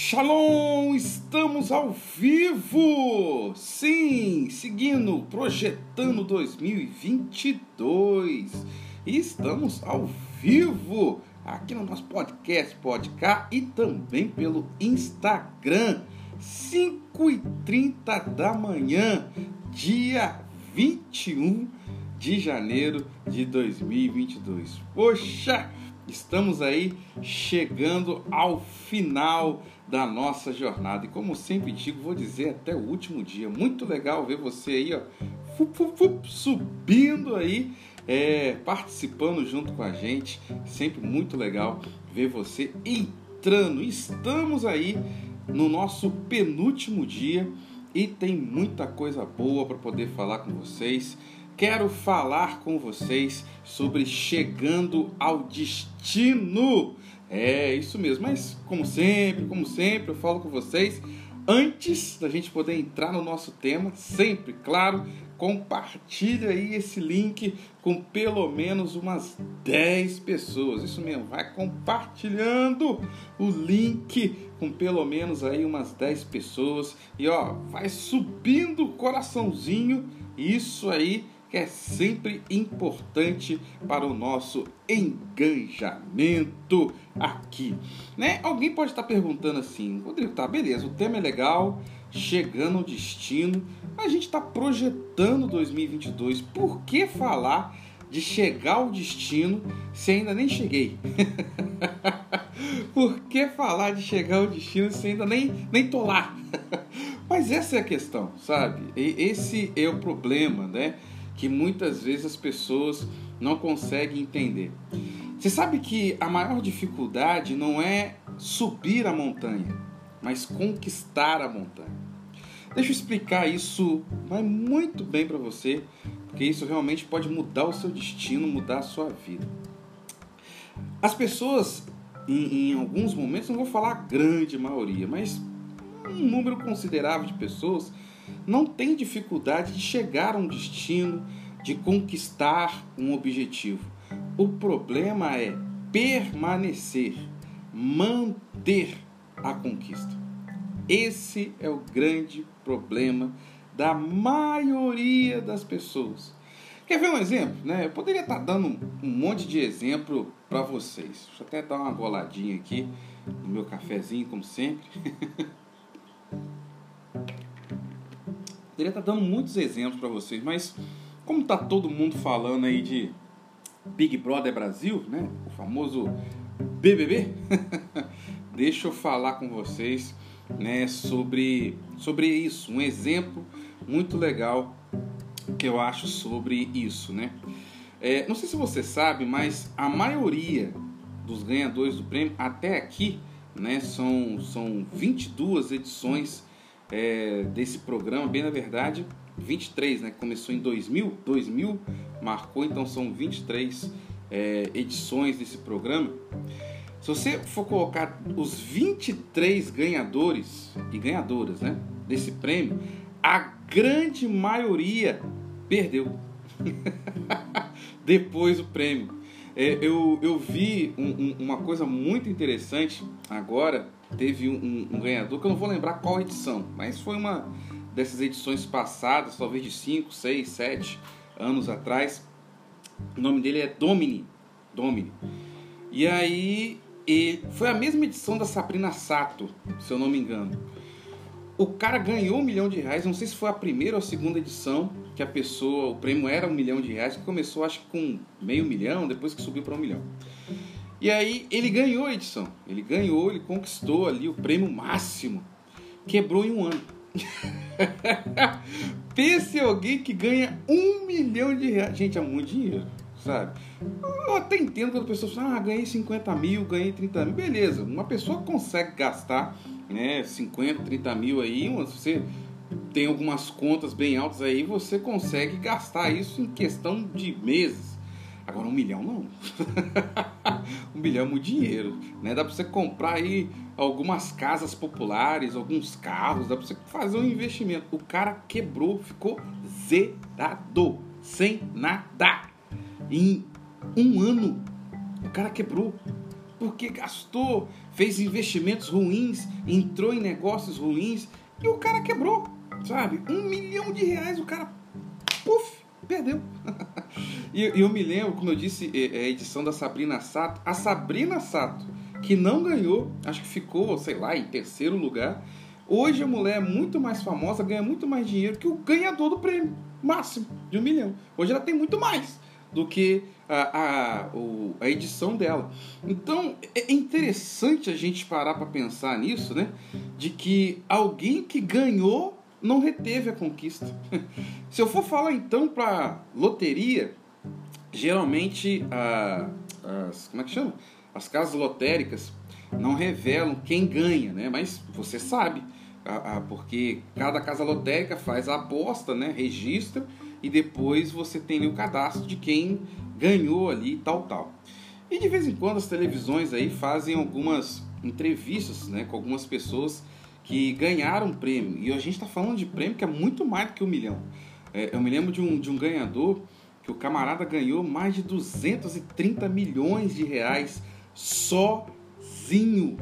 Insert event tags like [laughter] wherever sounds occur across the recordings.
Shalom, estamos ao vivo! Sim, seguindo, projetando 2022. E estamos ao vivo aqui no nosso podcast Podcast e também pelo Instagram, 5h30 da manhã, dia 21 de janeiro de 2022. Poxa, estamos aí chegando ao final da nossa jornada. E como sempre digo, vou dizer até o último dia. Muito legal ver você aí, ó, subindo aí, é, participando junto com a gente. Sempre muito legal ver você entrando. Estamos aí no nosso penúltimo dia e tem muita coisa boa para poder falar com vocês. Quero falar com vocês sobre chegando ao destino. É isso mesmo, mas como sempre, como sempre, eu falo com vocês antes da gente poder entrar no nosso tema, sempre, claro, compartilha aí esse link com pelo menos umas 10 pessoas. Isso mesmo, vai compartilhando o link com pelo menos aí umas 10 pessoas e ó, vai subindo o coraçãozinho. Isso aí que é sempre importante para o nosso engajamento aqui. Né? Alguém pode estar perguntando assim, Rodrigo, tá, beleza, o tema é legal, chegando ao destino, a gente está projetando 2022, por que falar de chegar ao destino se ainda nem cheguei? [laughs] por que falar de chegar ao destino se ainda nem, nem tô lá? [laughs] Mas essa é a questão, sabe? Esse é o problema, né? Que muitas vezes as pessoas não conseguem entender. Você sabe que a maior dificuldade não é subir a montanha, mas conquistar a montanha. Deixa eu explicar isso vai muito bem para você, porque isso realmente pode mudar o seu destino, mudar a sua vida. As pessoas, em, em alguns momentos, não vou falar a grande maioria, mas um número considerável de pessoas não tem dificuldade de chegar a um destino, de conquistar um objetivo. O problema é permanecer, manter a conquista. Esse é o grande problema da maioria das pessoas. Quer ver um exemplo? Né? Eu poderia estar dando um monte de exemplo para vocês. Deixa eu até dar uma goladinha aqui no meu cafezinho, como sempre. [laughs] poderia estar dando muitos exemplos para vocês, mas como tá todo mundo falando aí de Big Brother Brasil, né? O famoso BBB, [laughs] deixa eu falar com vocês, né, sobre sobre isso, um exemplo muito legal que eu acho sobre isso, né? É, não sei se você sabe, mas a maioria dos ganhadores do prêmio até aqui, né, são são 22 edições é, desse programa, bem na verdade, 23, né? Começou em 2000, 2000 marcou, então são 23 é, edições desse programa. Se você for colocar os 23 ganhadores e ganhadoras, né, desse prêmio, a grande maioria perdeu [laughs] depois do prêmio. É, eu, eu vi um, um, uma coisa muito interessante agora. Teve um, um ganhador que eu não vou lembrar qual edição, mas foi uma dessas edições passadas, talvez de 5, 6, 7 anos atrás. O nome dele é Domini. Domini. E aí, e foi a mesma edição da Sabrina Sato, se eu não me engano. O cara ganhou um milhão de reais, não sei se foi a primeira ou a segunda edição que a pessoa, o prêmio era um milhão de reais, que começou acho que com meio milhão, depois que subiu para um milhão. E aí ele ganhou edição, ele ganhou, ele conquistou ali o prêmio máximo, quebrou em um ano. [laughs] Pense alguém que ganha um milhão de reais. Gente, é muito dinheiro, sabe? Eu até entendo quando a pessoa fala, ah, ganhei 50 mil, ganhei 30 mil. Beleza, uma pessoa consegue gastar né, 50, 30 mil aí, você tem algumas contas bem altas aí, você consegue gastar isso em questão de meses. Agora um milhão não. [laughs] um milhão é muito dinheiro, né? Dá para você comprar aí algumas casas populares, alguns carros, dá para você fazer um investimento. O cara quebrou, ficou zerado, sem nada. Em um ano, o cara quebrou. porque gastou, fez investimentos ruins, entrou em negócios ruins e o cara quebrou, sabe? Um milhão de reais o cara, puf, perdeu. [laughs] e eu me lembro, como eu disse, é, é a edição da Sabrina Sato, a Sabrina Sato, que não ganhou, acho que ficou, sei lá, em terceiro lugar. Hoje a mulher é muito mais famosa, ganha muito mais dinheiro que o ganhador do prêmio máximo de um milhão. Hoje ela tem muito mais do que a, a, a edição dela. Então é interessante a gente parar para pensar nisso, né? De que alguém que ganhou não reteve a conquista. [laughs] Se eu for falar então para loteria, geralmente a, as como é que chama? As casas lotéricas não revelam quem ganha, né? Mas você sabe, a, a, porque cada casa lotérica faz a aposta, né? Registra e depois você tem o cadastro de quem ganhou ali tal tal. E de vez em quando as televisões aí fazem algumas entrevistas, né, com algumas pessoas que ganharam prêmio. E a gente está falando de prêmio que é muito mais do que um milhão. É, eu me lembro de um, de um ganhador que o camarada ganhou mais de 230 milhões de reais sozinho.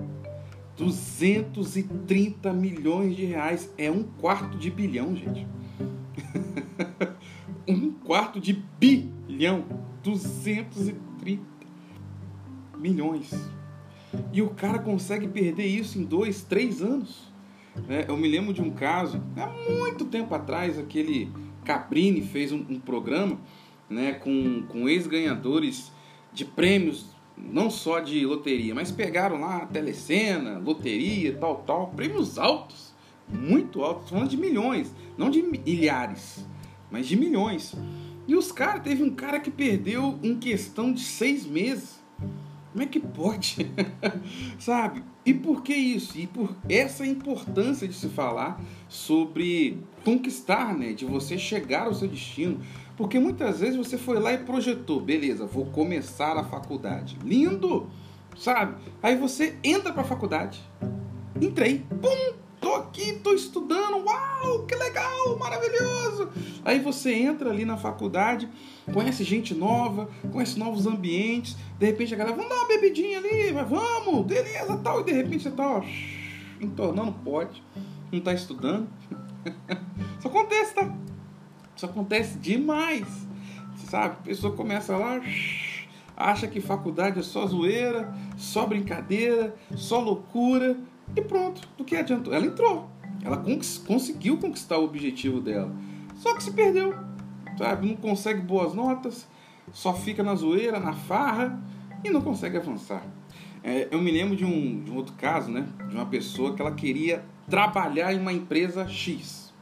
230 milhões de reais é um quarto de bilhão, gente. [laughs] um quarto de bilhão. 230 milhões. E o cara consegue perder isso em dois, três anos. É, eu me lembro de um caso, há muito tempo atrás, aquele Caprini fez um, um programa né, com, com ex-ganhadores de prêmios, não só de loteria, mas pegaram lá telecena, loteria, tal, tal, prêmios altos, muito altos, falando de milhões, não de milhares, mas de milhões. E os caras, teve um cara que perdeu em questão de seis meses. Como é que pode? [laughs] Sabe? E por que isso? E por essa importância de se falar sobre conquistar, né? De você chegar ao seu destino. Porque muitas vezes você foi lá e projetou, beleza, vou começar a faculdade. Lindo! Sabe? Aí você entra para a faculdade. Entrei. Pum! Tô aqui, tô estudando, uau, que legal, maravilhoso. Aí você entra ali na faculdade, conhece gente nova, conhece novos ambientes, de repente a galera, vamos dar uma bebidinha ali, mas vamos, beleza, tal, e de repente você tá, ó, entornando pote, não tá estudando. [laughs] Isso acontece, tá? Isso acontece demais. Sabe? A pessoa começa lá, acha que faculdade é só zoeira, só brincadeira, só loucura, e pronto, do que adiantou? Ela entrou. Ela conseguiu conquistar o objetivo dela. Só que se perdeu. Sabe? Não consegue boas notas, só fica na zoeira, na farra e não consegue avançar. É, eu me lembro de um, de um outro caso, né? De uma pessoa que ela queria trabalhar em uma empresa X.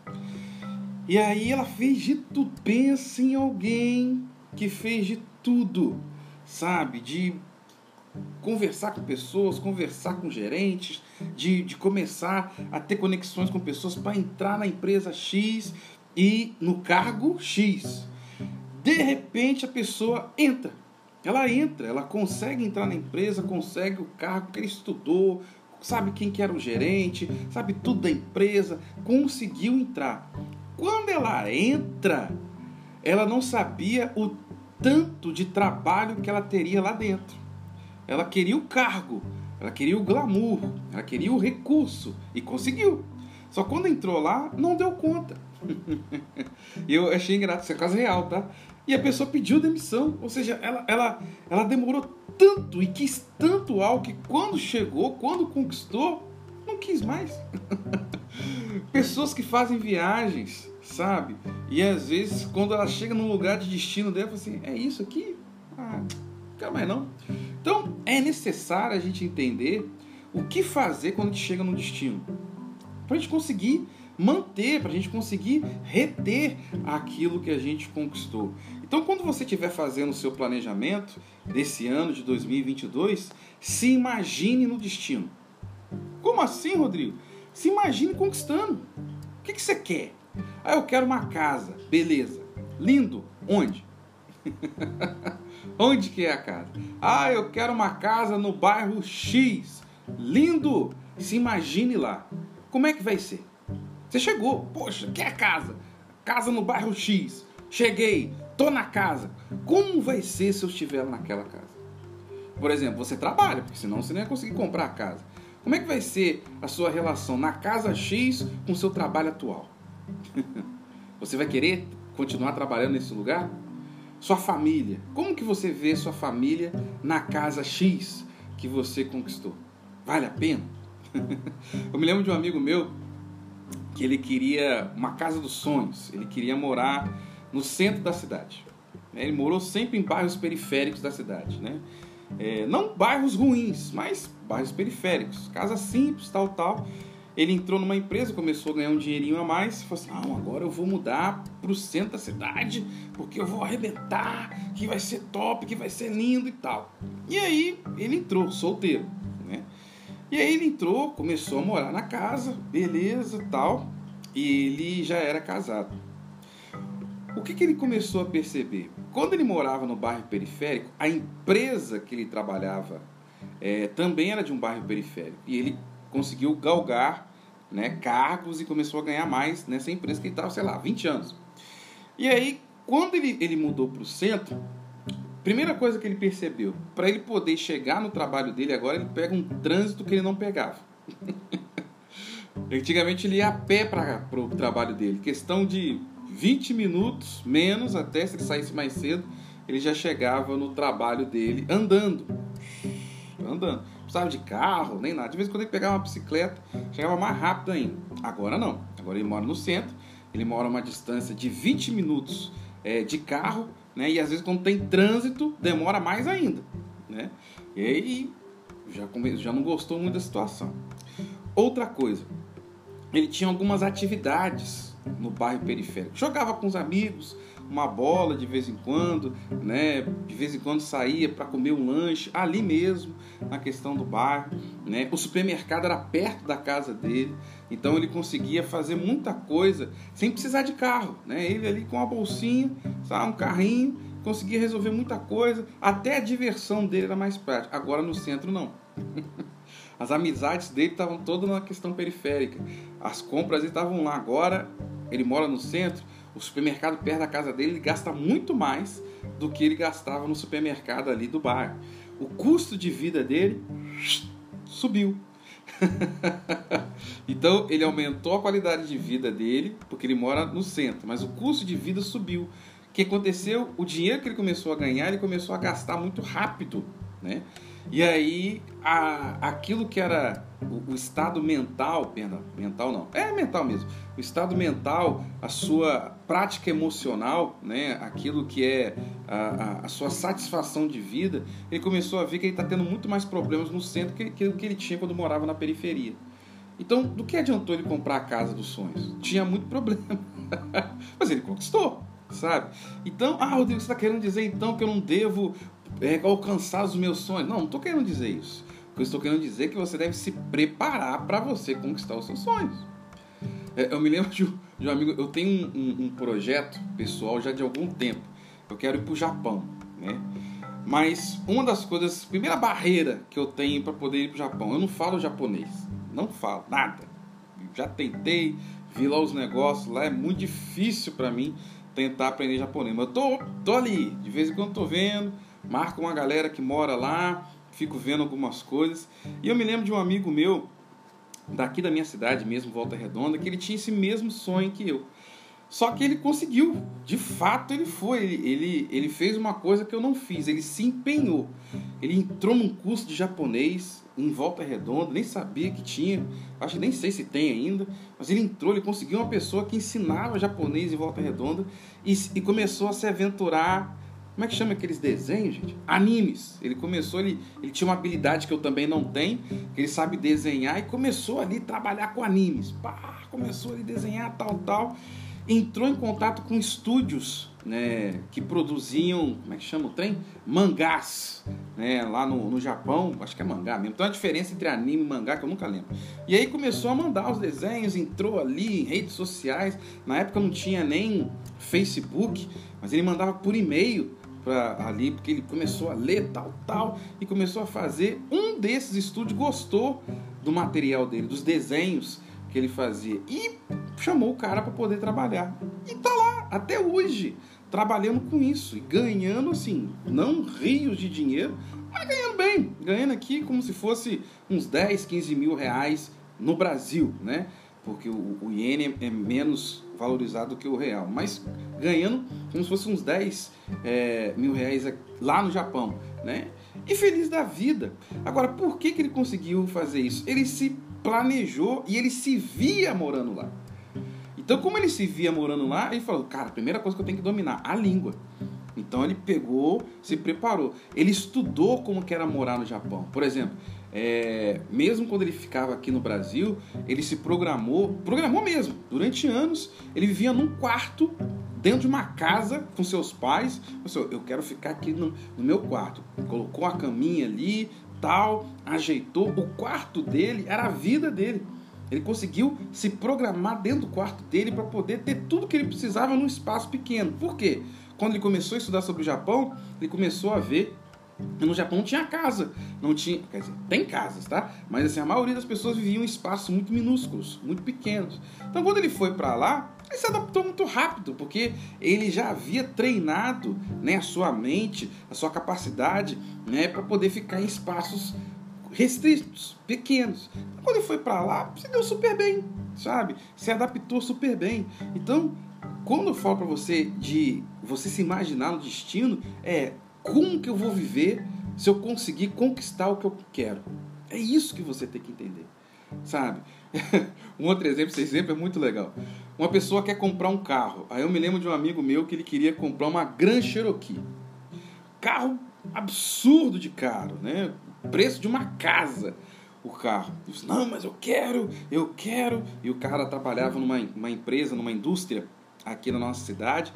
E aí ela fez de tudo. Pensa em alguém que fez de tudo, sabe? De conversar com pessoas, conversar com gerentes, de, de começar a ter conexões com pessoas para entrar na empresa X e no cargo X. De repente a pessoa entra, ela entra, ela consegue entrar na empresa, consegue o cargo que ele estudou, sabe quem que era o gerente, sabe tudo da empresa, conseguiu entrar. Quando ela entra, ela não sabia o tanto de trabalho que ela teria lá dentro. Ela queria o cargo, ela queria o glamour, ela queria o recurso e conseguiu. Só quando entrou lá, não deu conta. [laughs] Eu achei engraçado, isso é caso real, tá? E a pessoa pediu demissão, ou seja, ela, ela, ela demorou tanto e quis tanto algo que quando chegou, quando conquistou, não quis mais. [laughs] Pessoas que fazem viagens, sabe? E às vezes, quando ela chega num lugar de destino dela, fala assim: é isso aqui? Ah, quero mais não. Então é necessário a gente entender o que fazer quando a gente chega no destino. Para a gente conseguir manter, para a gente conseguir reter aquilo que a gente conquistou. Então, quando você estiver fazendo o seu planejamento desse ano de 2022, se imagine no destino. Como assim, Rodrigo? Se imagine conquistando. O que, que você quer? Ah, eu quero uma casa. Beleza. Lindo. Onde? [laughs] Onde que é a casa? Ah, eu quero uma casa no bairro X. Lindo! Se imagine lá. Como é que vai ser? Você chegou, poxa, quer a casa? Casa no bairro X. Cheguei, tô na casa. Como vai ser se eu estiver naquela casa? Por exemplo, você trabalha, porque senão você não ia conseguir comprar a casa. Como é que vai ser a sua relação na casa X com o seu trabalho atual? [laughs] você vai querer continuar trabalhando nesse lugar? Sua família. Como que você vê sua família na casa X que você conquistou? Vale a pena? [laughs] Eu me lembro de um amigo meu que ele queria uma casa dos sonhos. Ele queria morar no centro da cidade. Ele morou sempre em bairros periféricos da cidade, né? É, não bairros ruins, mas bairros periféricos, casa simples, tal, tal. Ele entrou numa empresa, começou a ganhar um dinheirinho a mais, falou assim: não, agora eu vou mudar para o centro da cidade, porque eu vou arrebentar, que vai ser top, que vai ser lindo e tal. E aí ele entrou, solteiro, né? E aí ele entrou, começou a morar na casa, beleza, tal, e ele já era casado. O que, que ele começou a perceber? Quando ele morava no bairro periférico, a empresa que ele trabalhava é, também era de um bairro periférico. E ele conseguiu galgar né, cargos e começou a ganhar mais nessa empresa que ele estava, sei lá, 20 anos. E aí, quando ele, ele mudou para o centro, primeira coisa que ele percebeu, para ele poder chegar no trabalho dele agora, ele pega um trânsito que ele não pegava. [laughs] Antigamente ele ia a pé para o trabalho dele, questão de 20 minutos, menos até se ele saísse mais cedo, ele já chegava no trabalho dele andando. Andando. Precisava de carro, nem nada. De vez em quando ele pegava uma bicicleta, chegava mais rápido ainda. Agora não. Agora ele mora no centro, ele mora a uma distância de 20 minutos é, de carro, né? E às vezes quando tem trânsito, demora mais ainda. Né? E aí já, já não gostou muito da situação. Outra coisa, ele tinha algumas atividades no bairro periférico. Jogava com os amigos, uma bola de vez em quando, né? De vez em quando saía para comer um lanche ali mesmo, na questão do bairro, né? O supermercado era perto da casa dele, então ele conseguia fazer muita coisa sem precisar de carro, né? Ele ali com a bolsinha, sabe, um carrinho, conseguia resolver muita coisa, até a diversão dele era mais prática. Agora no centro não. [laughs] As amizades dele estavam todas na questão periférica. As compras estavam lá. Agora ele mora no centro, o supermercado perto da casa dele ele gasta muito mais do que ele gastava no supermercado ali do bairro. O custo de vida dele subiu. [laughs] então ele aumentou a qualidade de vida dele porque ele mora no centro, mas o custo de vida subiu. O que aconteceu? O dinheiro que ele começou a ganhar, ele começou a gastar muito rápido, né? E aí, a, aquilo que era o, o, estado mental, pena, mental não, é mental mesmo, o estado mental, a sua prática emocional, né, aquilo que é a, a, a sua satisfação de vida, ele começou a ver que ele está tendo muito mais problemas no centro que, que, que ele tinha quando morava na periferia. Então, do que adiantou ele comprar a casa dos sonhos? Tinha muito problema. [laughs] Mas ele conquistou, sabe? Então, ah, Rodrigo, você está querendo dizer então que eu não devo é, alcançar os meus sonhos. Não, não estou querendo dizer isso. O que eu estou querendo dizer é que você deve se preparar para você conquistar os seus sonhos. É, eu me lembro [laughs] de um, de um, amigo, eu tenho um, um, um, projeto pessoal já de algum tempo. Eu quero ir para o Japão, né? Mas uma das coisas, primeira barreira que eu tenho para poder ir para o Japão, eu não falo japonês, não falo nada. Já tentei, vi lá os negócios, lá é muito difícil para mim tentar aprender japonês. Mas eu tô, tô ali, de vez em quando tô vendo, marco uma galera que mora lá, fico vendo algumas coisas. E eu me lembro de um amigo meu, daqui da minha cidade mesmo, Volta Redonda, que ele tinha esse mesmo sonho que eu. Só que ele conseguiu, de fato ele foi, ele, ele, ele fez uma coisa que eu não fiz, ele se empenhou. Ele entrou num curso de japonês em Volta Redonda, nem sabia que tinha, acho que nem sei se tem ainda, mas ele entrou, ele conseguiu uma pessoa que ensinava japonês em Volta Redonda e, e começou a se aventurar como é que chama aqueles desenhos, gente? Animes. Ele começou, ele, ele tinha uma habilidade que eu também não tenho, que ele sabe desenhar, e começou ali a trabalhar com animes. Pá, começou ali a desenhar tal, tal. Entrou em contato com estúdios né, que produziam, como é que chama o trem? Mangás, né, lá no, no Japão, acho que é mangá mesmo. Então a diferença entre anime e mangá que eu nunca lembro. E aí começou a mandar os desenhos, entrou ali em redes sociais. Na época não tinha nem Facebook, mas ele mandava por e-mail para ali, porque ele começou a ler tal, tal, e começou a fazer. Um desses estúdios gostou do material dele, dos desenhos que ele fazia, e chamou o cara para poder trabalhar. E tá lá, até hoje. trabalhando com isso e ganhando assim, não rios de dinheiro, mas ganhando bem, ganhando aqui como se fosse uns 10, 15 mil reais no Brasil, né? Porque o, o iene é menos valorizado que o real, mas ganhando como se fosse uns 10 é, mil reais lá no Japão, né? E feliz da vida. Agora, por que, que ele conseguiu fazer isso? Ele se planejou e ele se via morando lá. Então, como ele se via morando lá, ele falou: Cara, a primeira coisa que eu tenho que dominar, a língua. Então ele pegou, se preparou. Ele estudou como que era morar no Japão. Por exemplo, é, mesmo quando ele ficava aqui no Brasil, ele se programou, programou mesmo. Durante anos, ele vivia num quarto dentro de uma casa com seus pais. Pensou, eu quero ficar aqui no, no meu quarto. Colocou a caminha ali, tal, ajeitou. O quarto dele era a vida dele. Ele conseguiu se programar dentro do quarto dele para poder ter tudo que ele precisava num espaço pequeno. Por quê? Quando ele começou a estudar sobre o Japão, ele começou a ver no Japão não tinha casa, não tinha, quer dizer, tem casas, tá? Mas assim, a maioria das pessoas viviam em espaços muito minúsculos, muito pequenos. Então, quando ele foi para lá, ele se adaptou muito rápido, porque ele já havia treinado, né, a sua mente, a sua capacidade, né, para poder ficar em espaços restritos, pequenos. Então, quando ele foi para lá, se deu super bem, sabe? Se adaptou super bem. Então, quando eu falo para você de você se imaginar no destino, é como que eu vou viver se eu conseguir conquistar o que eu quero. É isso que você tem que entender, sabe? [laughs] um outro exemplo, esse exemplo é muito legal. Uma pessoa quer comprar um carro. Aí eu me lembro de um amigo meu que ele queria comprar uma Grand Cherokee. Carro absurdo de caro, né? preço de uma casa o carro. Eu disse, não, mas eu quero, eu quero. E o cara trabalhava numa uma empresa, numa indústria aqui na nossa cidade.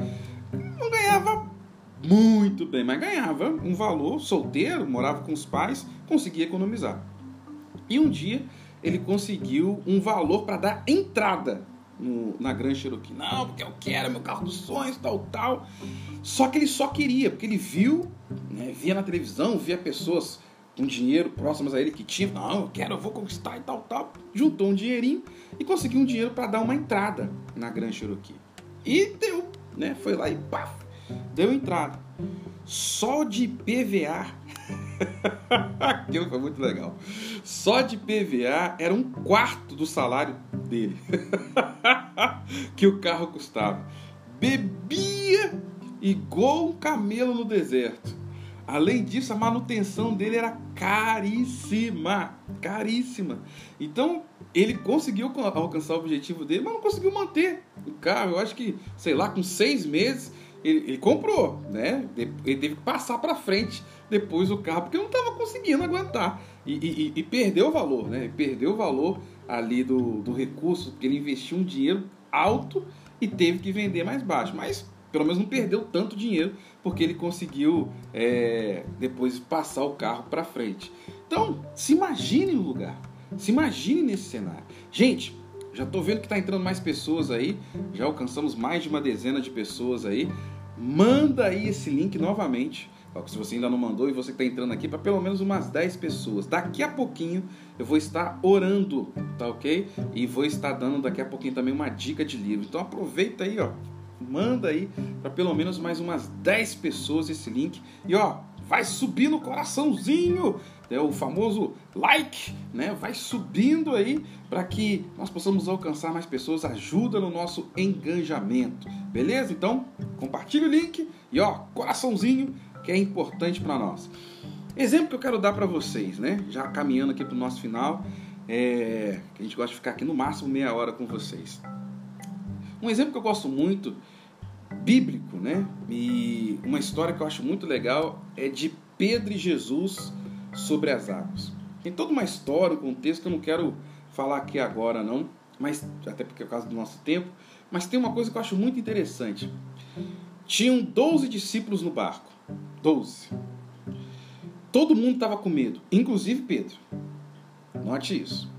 Não ganhava muito bem, mas ganhava um valor, solteiro, morava com os pais, conseguia economizar. E um dia ele conseguiu um valor para dar entrada no, na Grand Cherokee. Não, porque eu quero meu carro dos sonhos, tal, tal. Só que ele só queria, porque ele viu, né, via na televisão, via pessoas um dinheiro próximos a ele que tinha, não, eu quero, eu vou conquistar e tal, tal. Juntou um dinheirinho e conseguiu um dinheiro para dar uma entrada na Grand Cherokee. E deu, né? Foi lá e paf, deu entrada. Só de PVA. Aquilo [laughs] foi muito legal. Só de PVA era um quarto do salário dele. [laughs] que o carro custava. Bebia igual um camelo no deserto. Além disso, a manutenção dele era caríssima, caríssima. Então, ele conseguiu alcançar o objetivo dele, mas não conseguiu manter o carro. Eu acho que, sei lá, com seis meses ele, ele comprou, né? Ele teve que passar para frente depois o carro porque não estava conseguindo aguentar e, e, e, perdeu o valor, né? Perdeu o valor ali do, do recurso porque ele investiu um dinheiro alto e teve que vender mais baixo. Mas pelo menos não perdeu tanto dinheiro porque ele conseguiu é, depois passar o carro para frente. Então, se imagine no lugar, se imagine nesse cenário. Gente, já estou vendo que está entrando mais pessoas aí, já alcançamos mais de uma dezena de pessoas aí. Manda aí esse link novamente. Se você ainda não mandou e você está entrando aqui, para pelo menos umas 10 pessoas. Daqui a pouquinho eu vou estar orando, tá ok? E vou estar dando daqui a pouquinho também uma dica de livro. Então aproveita aí, ó manda aí para pelo menos mais umas 10 pessoas esse link. E ó, vai subir no coraçãozinho, é o famoso like, né? Vai subindo aí para que nós possamos alcançar mais pessoas, ajuda no nosso engajamento. Beleza? Então, compartilhe o link e ó, coraçãozinho que é importante para nós. Exemplo que eu quero dar para vocês, né? Já caminhando aqui para o nosso final, é... que a gente gosta de ficar aqui no máximo meia hora com vocês. Um exemplo que eu gosto muito, bíblico, né? E uma história que eu acho muito legal é de Pedro e Jesus sobre as águas. Tem toda uma história, um contexto que eu não quero falar aqui agora, não, mas até porque é por causa do nosso tempo. Mas tem uma coisa que eu acho muito interessante. Tinham 12 discípulos no barco. 12. Todo mundo estava com medo, inclusive Pedro. Note isso.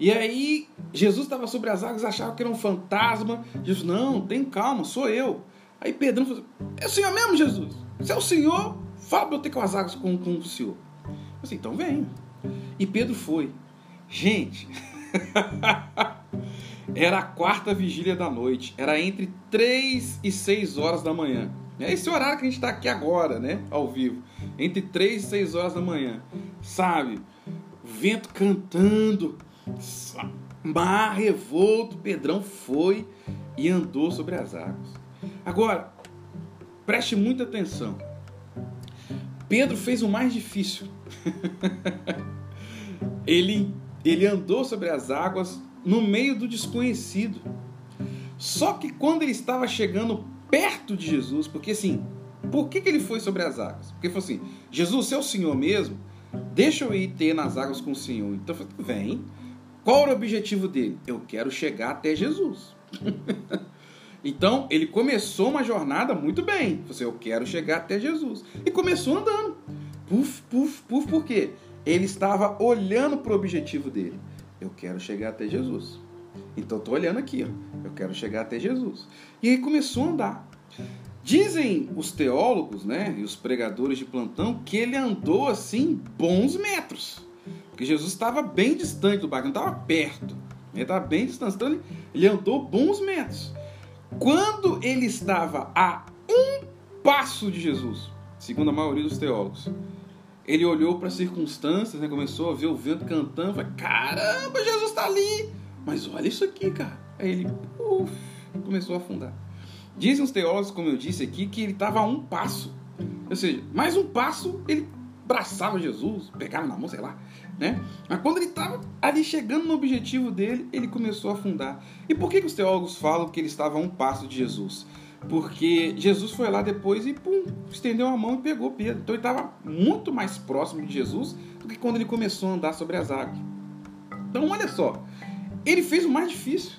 E aí Jesus estava sobre as águas, achava que era um fantasma. Jesus, não, tem calma, sou eu. Aí Pedro falou, é o Senhor mesmo, Jesus? Se é o Senhor, fala para eu ter com as águas com, com o Senhor. Eu assim, então vem. E Pedro foi. Gente, [laughs] era a quarta vigília da noite. Era entre 3 e 6 horas da manhã. É esse horário que a gente está aqui agora, né? Ao vivo. Entre 3 e 6 horas da manhã. Sabe? Vento cantando. Mar revolto. Pedrão foi e andou sobre as águas. Agora, preste muita atenção. Pedro fez o mais difícil. [laughs] ele, ele andou sobre as águas no meio do desconhecido. Só que quando ele estava chegando perto de Jesus, porque assim, por que, que ele foi sobre as águas? Porque falou assim: Jesus, você é o Senhor mesmo? Deixa eu ir ter nas águas com o Senhor. Então, vem. Qual era o objetivo dele? Eu quero chegar até Jesus. [laughs] então, ele começou uma jornada muito bem. Assim, eu quero chegar até Jesus. E começou andando. Puf, puf, puf, por quê? Ele estava olhando para o objetivo dele. Eu quero chegar até Jesus. Então estou olhando aqui, ó. eu quero chegar até Jesus. E aí começou a andar. Dizem os teólogos, né, e os pregadores de plantão que ele andou assim bons metros, porque Jesus estava bem distante do barco, não estava perto, ele estava bem distante, então ele andou bons metros. Quando ele estava a um passo de Jesus, segundo a maioria dos teólogos, ele olhou para as circunstâncias, né, começou a ver o vento cantando, falou, caramba, Jesus está ali, mas olha isso aqui, cara. Aí ele uf, começou a afundar. Dizem os teólogos, como eu disse aqui, que ele estava a um passo. Ou seja, mais um passo, ele abraçava Jesus, pegava na mão, sei lá. Né? Mas quando ele estava ali chegando no objetivo dele, ele começou a afundar. E por que, que os teólogos falam que ele estava a um passo de Jesus? Porque Jesus foi lá depois e pum, estendeu a mão e pegou Pedro. Então ele estava muito mais próximo de Jesus do que quando ele começou a andar sobre as águas. Então olha só, ele fez o mais difícil.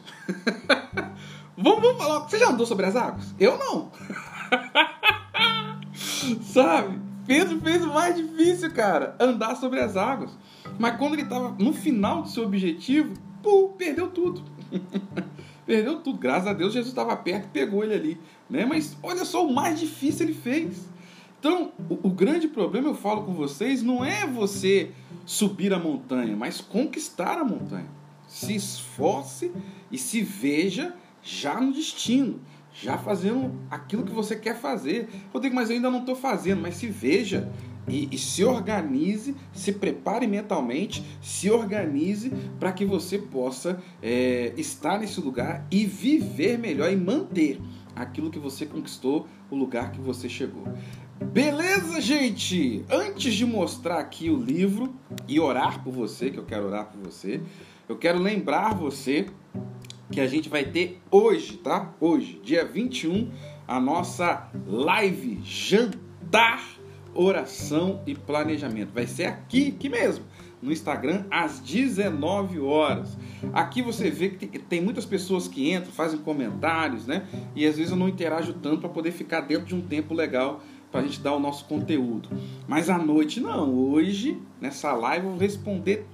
[laughs] vamos, vamos falar. Você já andou sobre as águas? Eu não. [laughs] Sabe? Pedro fez o mais difícil, cara. Andar sobre as águas. Mas quando ele estava no final do seu objetivo, pô, perdeu tudo. [laughs] perdeu tudo. Graças a Deus, Jesus estava perto e pegou ele ali. Né? Mas olha só, o mais difícil ele fez. Então, o, o grande problema, eu falo com vocês, não é você subir a montanha, mas conquistar a montanha se esforce e se veja já no destino, já fazendo aquilo que você quer fazer. Rodrigo, mas eu ainda não estou fazendo, mas se veja e, e, se organize, se prepare mentalmente, se organize para que você possa é, estar nesse lugar e viver melhor e manter aquilo que você conquistou, o lugar que você chegou. Beleza, gente? Antes de mostrar aqui o livro e orar por você, que eu quero orar por você, eu quero lembrar você que a gente vai ter hoje, tá? Hoje, dia 21, a nossa live jantar, oração e planejamento. Vai ser aqui, aqui mesmo, no Instagram, às 19 horas. Aqui você vê que tem muitas pessoas que entram, fazem comentários, né? E às vezes eu não interajo tanto para poder ficar dentro de um tempo legal para a gente dar o nosso conteúdo. Mas à noite não. Hoje, nessa live, eu vou responder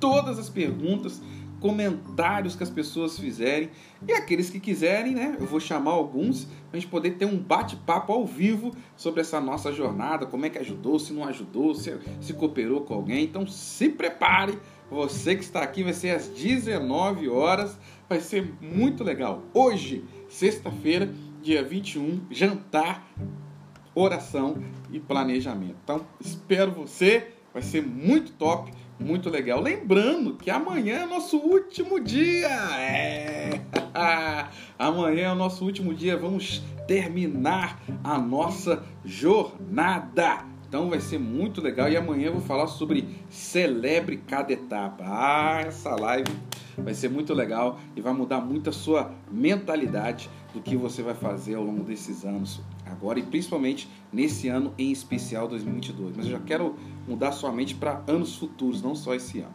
todas as perguntas, comentários que as pessoas fizerem e aqueles que quiserem, né? Eu vou chamar alguns para a gente poder ter um bate-papo ao vivo sobre essa nossa jornada, como é que ajudou, se não ajudou, se, se cooperou com alguém. Então se prepare, você que está aqui vai ser às 19 horas, vai ser muito legal. Hoje, sexta-feira, dia 21, jantar, oração e planejamento. Então espero você, vai ser muito top muito legal. Lembrando que amanhã é nosso último dia. É. [laughs] amanhã é o nosso último dia. Vamos terminar a nossa jornada. Então vai ser muito legal. E amanhã eu vou falar sobre celebre cada etapa. Ah, essa live vai ser muito legal e vai mudar muito a sua mentalidade do que você vai fazer ao longo desses anos agora e principalmente nesse ano em especial 2022. Mas eu já quero mudar sua mente para anos futuros, não só esse ano.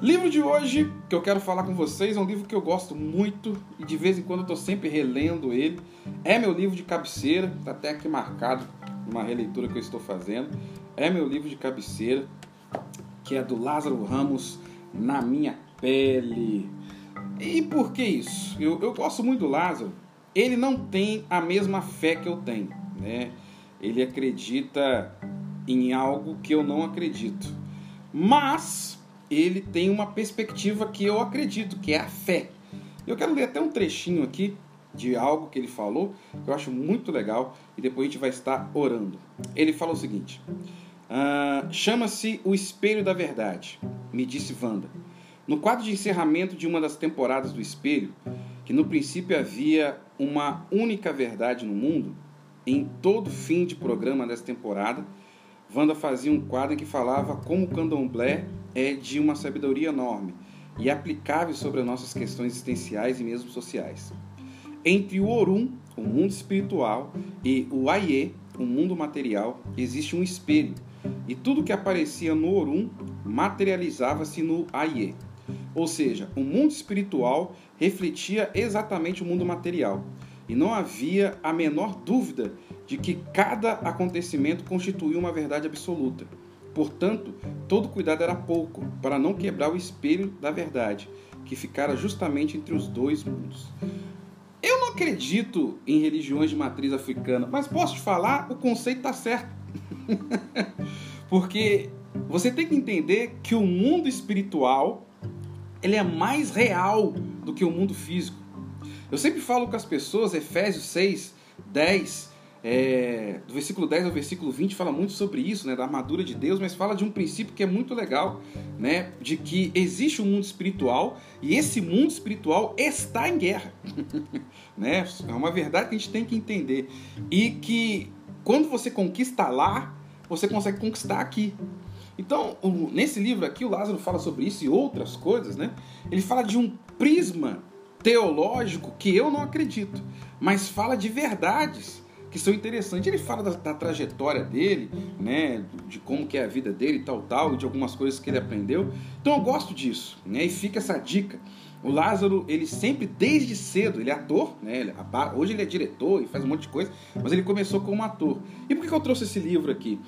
Livro de hoje que eu quero falar com vocês é um livro que eu gosto muito e de vez em quando eu estou sempre relendo ele. É meu livro de cabeceira, está até aqui marcado uma releitura que eu estou fazendo. É meu livro de cabeceira, que é do Lázaro Ramos, Na Minha Pele. E por que isso? Eu, eu gosto muito do Lázaro. Ele não tem a mesma fé que eu tenho, né? Ele acredita em algo que eu não acredito. Mas ele tem uma perspectiva que eu acredito, que é a fé. Eu quero ler até um trechinho aqui de algo que ele falou, que eu acho muito legal, e depois a gente vai estar orando. Ele fala o seguinte: ah, Chama-se O Espelho da Verdade, me disse Wanda. No quadro de encerramento de uma das temporadas do Espelho, que no princípio havia uma única verdade no mundo, em todo fim de programa dessa temporada, Wanda fazia um quadro que falava como o candomblé é de uma sabedoria enorme e aplicável sobre as nossas questões existenciais e mesmo sociais. Entre o Orum, o mundo espiritual, e o Aie, o mundo material, existe um espelho, e tudo que aparecia no Orum materializava-se no Aie. Ou seja, o mundo espiritual refletia exatamente o mundo material, e não havia a menor dúvida de que cada acontecimento constituía uma verdade absoluta. Portanto, todo cuidado era pouco para não quebrar o espelho da verdade, que ficara justamente entre os dois mundos. Eu não acredito em religiões de matriz africana, mas posso te falar, o conceito está certo. [laughs] Porque você tem que entender que o mundo espiritual ele é mais real do que o mundo físico. Eu sempre falo com as pessoas, Efésios 6, 10, é, do versículo 10 ao versículo 20 fala muito sobre isso, né, da armadura de Deus, mas fala de um princípio que é muito legal, né, de que existe um mundo espiritual e esse mundo espiritual está em guerra, [laughs] né? É uma verdade que a gente tem que entender e que quando você conquista lá, você consegue conquistar aqui. Então, nesse livro aqui, o Lázaro fala sobre isso e outras coisas, né? Ele fala de um prisma teológico que eu não acredito, mas fala de verdades que são interessantes. Ele fala da, da, trajetória dele, né, de como que é a vida dele, tal, tal, de algumas coisas que ele aprendeu. Então eu gosto disso, né? E fica essa dica. O Lázaro, ele sempre, desde cedo, ele é ator, né? Ele, hoje ele é diretor e faz um monte de coisa, mas ele começou como ator. E por que eu trouxe esse livro aqui?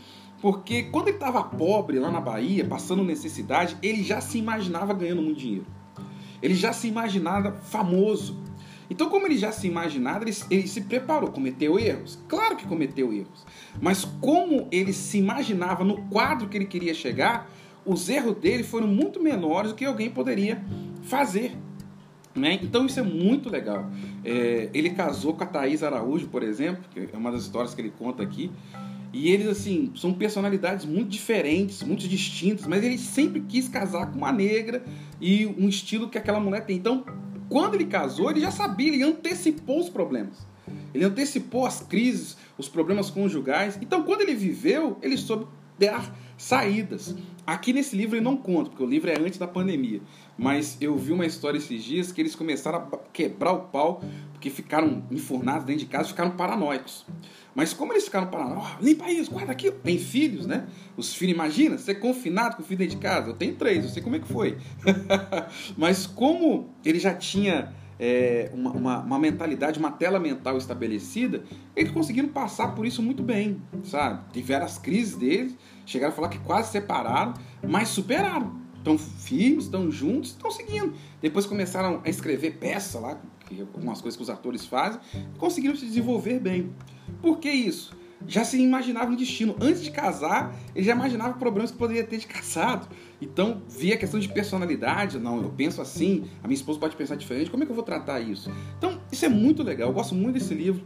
Porque quando ele estava pobre lá na Bahia, passando necessidade, ele já se imaginava ganhando muito dinheiro. Ele já se imaginava famoso. Então, como ele já se imaginava, ele, ele, se preparou, cometeu erros? Claro que cometeu erros. Mas como ele se imaginava no quadro que ele queria chegar, os erros dele foram muito menores do que alguém poderia fazer. Né? Então isso é muito legal. É, ele casou com a Thaís Araújo, por exemplo, que é uma das histórias que ele conta aqui. E eles, assim, são personalidades muito diferentes, muito distintas, mas ele sempre quis casar com uma negra e um estilo que aquela mulher tem. Então, quando ele casou, ele já sabia, ele antecipou os problemas. Ele antecipou as crises, os problemas conjugais. Então, quando ele viveu, ele soube dar saídas. Aqui nesse livro ele não conta, porque o livro é antes da pandemia. Mas eu vi uma história esses dias que eles começaram a quebrar o pau, porque ficaram enfurnados dentro de casa, ficaram paranoicos. Mas como eles ficaram paranoicos, oh, limpa isso, guarda aquilo. Tem filhos, né? Os filhos, imagina, ser confinado com o filho dentro de casa. Eu tenho três, eu sei como é que foi. [laughs] Mas como ele já tinha é, uma, uma, uma, mentalidade, uma tela mental estabelecida, eles conseguiram passar por isso muito bem, sabe? Tiveram as crises deles, chegaram a falar que quase separaram, mas superaram. Estão firmes, estão juntos, estão seguindo. Depois começaram a escrever peça lá, algumas coisas que os atores fazem, conseguiram se desenvolver bem. Por que isso? já se imaginava um destino. Antes de casar, ele já imaginava problemas que poderia ter de [laughs] casado. Então, via a questão de personalidade. Não, eu penso assim, a minha esposa pode pensar diferente. Como é que eu vou tratar isso? Então, isso é muito legal. Eu gosto muito desse livro.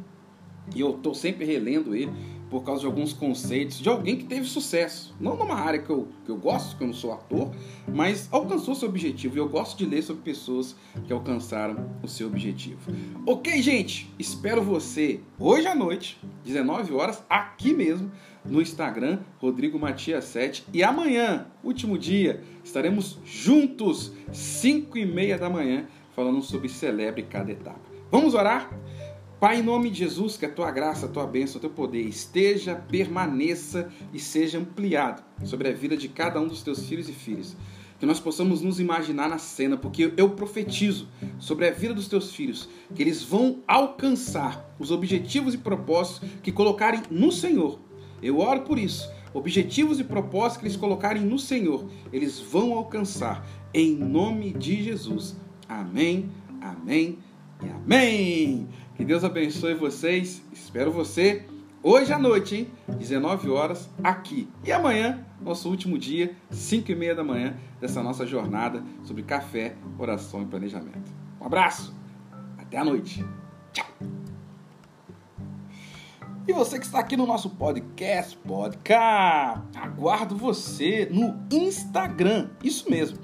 E eu estou sempre relendo ele por causa de alguns conceitos de alguém que teve sucesso. Não numa área que eu, que eu gosto, que eu não sou ator, mas alcançou seu objetivo. E eu gosto de ler sobre pessoas que alcançaram o seu objetivo. Ok, gente? Espero você hoje à noite, 19 horas, aqui mesmo no Instagram, Rodrigo Matias 7. E amanhã, último dia, estaremos juntos, 5 e meia da manhã, falando sobre celebre cada etapa. Vamos orar? Pai, em nome de Jesus, que a tua graça, a tua bênção, o teu poder esteja, permaneça e seja ampliado sobre a vida de cada um dos teus filhos e filhas. Que nós possamos nos imaginar na cena, porque eu profetizo sobre a vida dos teus filhos, que eles vão alcançar os objetivos e propósitos que colocarem no Senhor. Eu oro por isso. Objetivos e propósitos que eles colocarem no Senhor, eles vão alcançar. Em nome de Jesus. Amém, amém e amém. Que Deus abençoe vocês. Espero você hoje à noite, hein? 19 horas, aqui. E amanhã, nosso último dia, 5 e meia da manhã, dessa nossa jornada sobre café, oração e planejamento. Um abraço. Até a noite. Tchau! E você que está aqui no nosso podcast, podcast, aguardo você no Instagram, isso mesmo,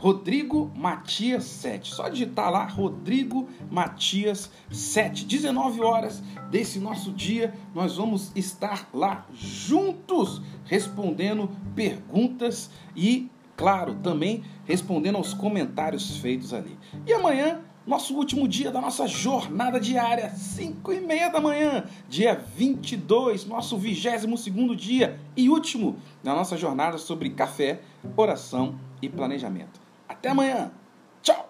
Rodrigo Matias 7. Só digitar lá Rodrigo Matias 7. 19 horas desse nosso dia, nós vamos estar lá juntos respondendo perguntas e, claro, também respondendo aos comentários feitos ali. E amanhã nosso último dia da nossa jornada diária, 5 e meia da manhã, dia 22, nosso 22 segundo dia e último da nossa jornada sobre café, oração e planejamento. Até amanhã. Tchau!